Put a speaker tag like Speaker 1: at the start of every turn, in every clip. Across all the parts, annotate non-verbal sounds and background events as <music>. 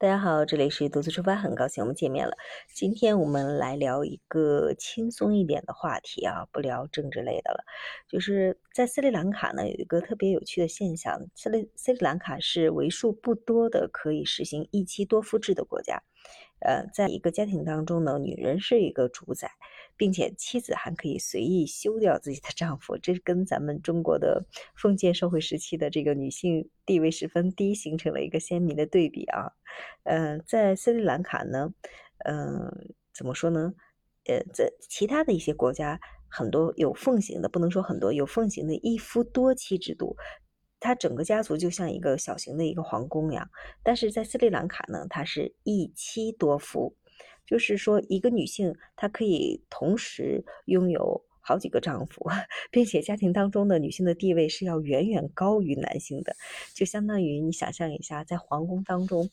Speaker 1: 大家好，这里是独自出发，很高兴我们见面了。今天我们来聊一个轻松一点的话题啊，不聊政治类的了。就是在斯里兰卡呢，有一个特别有趣的现象，斯里斯里兰卡是为数不多的可以实行一妻多夫制的国家。呃，在一个家庭当中呢，女人是一个主宰，并且妻子还可以随意休掉自己的丈夫，这跟咱们中国的封建社会时期的这个女性地位十分低形成了一个鲜明的对比啊。呃，在斯里兰卡呢，嗯，怎么说呢？呃，在其他的一些国家，很多有奉行的，不能说很多有奉行的一夫多妻制度。他整个家族就像一个小型的一个皇宫一样，但是在斯里兰卡呢，它是一妻多夫，就是说一个女性她可以同时拥有好几个丈夫，<laughs> 并且家庭当中的女性的地位是要远远高于男性的，就相当于你想象一下，在皇宫当中，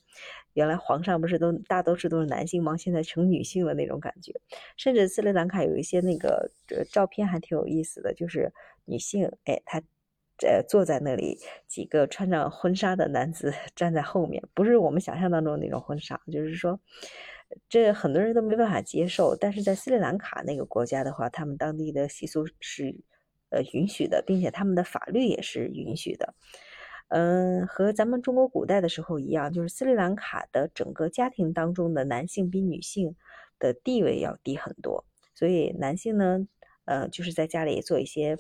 Speaker 1: 原来皇上不是都大多数都是男性吗？现在成女性了那种感觉，甚至斯里兰卡有一些那个照片还挺有意思的，就是女性，哎，她。呃，坐在那里，几个穿着婚纱的男子 <laughs> 站在后面，不是我们想象当中那种婚纱，就是说，这很多人都没办法接受。但是在斯里兰卡那个国家的话，他们当地的习俗是呃允许的，并且他们的法律也是允许的。嗯，和咱们中国古代的时候一样，就是斯里兰卡的整个家庭当中的男性比女性的地位要低很多，所以男性呢，呃，就是在家里做一些。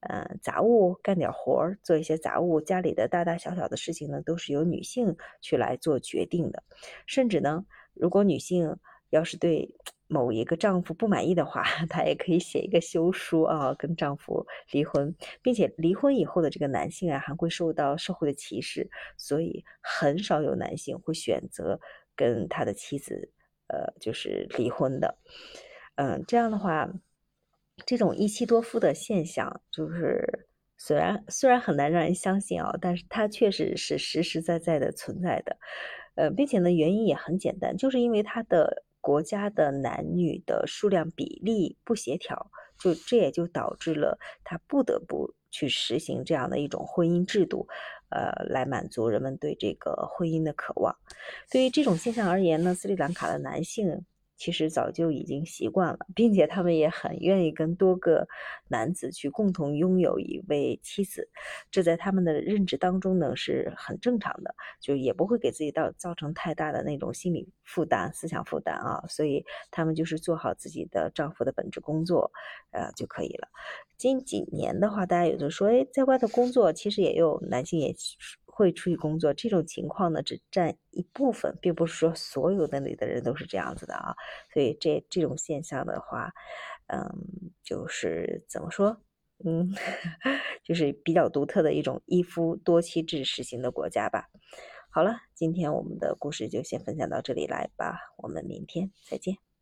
Speaker 1: 呃，杂物干点活儿，做一些杂物，家里的大大小小的事情呢，都是由女性去来做决定的。甚至呢，如果女性要是对某一个丈夫不满意的话，<laughs> 她也可以写一个休书啊，跟丈夫离婚，并且离婚以后的这个男性啊，还会受到社会的歧视，所以很少有男性会选择跟他的妻子，呃，就是离婚的。嗯，这样的话。这种一妻多夫的现象，就是虽然虽然很难让人相信啊，但是它确实是实实在在的存在的，呃，并且呢，原因也很简单，就是因为他的国家的男女的数量比例不协调，就这也就导致了他不得不去实行这样的一种婚姻制度，呃，来满足人们对这个婚姻的渴望。对于这种现象而言呢，斯里兰卡的男性。其实早就已经习惯了，并且他们也很愿意跟多个男子去共同拥有一位妻子，这在他们的认知当中呢是很正常的，就也不会给自己造造成太大的那种心理负担、思想负担啊。所以他们就是做好自己的丈夫的本职工作，呃就可以了。近几年的话，大家有的说，哎，在外头工作，其实也有男性也。会出去工作这种情况呢，只占一部分，并不是说所有的里的人都是这样子的啊。所以这这种现象的话，嗯，就是怎么说，嗯，<laughs> 就是比较独特的一种一夫多妻制实行的国家吧。好了，今天我们的故事就先分享到这里来吧，我们明天再见。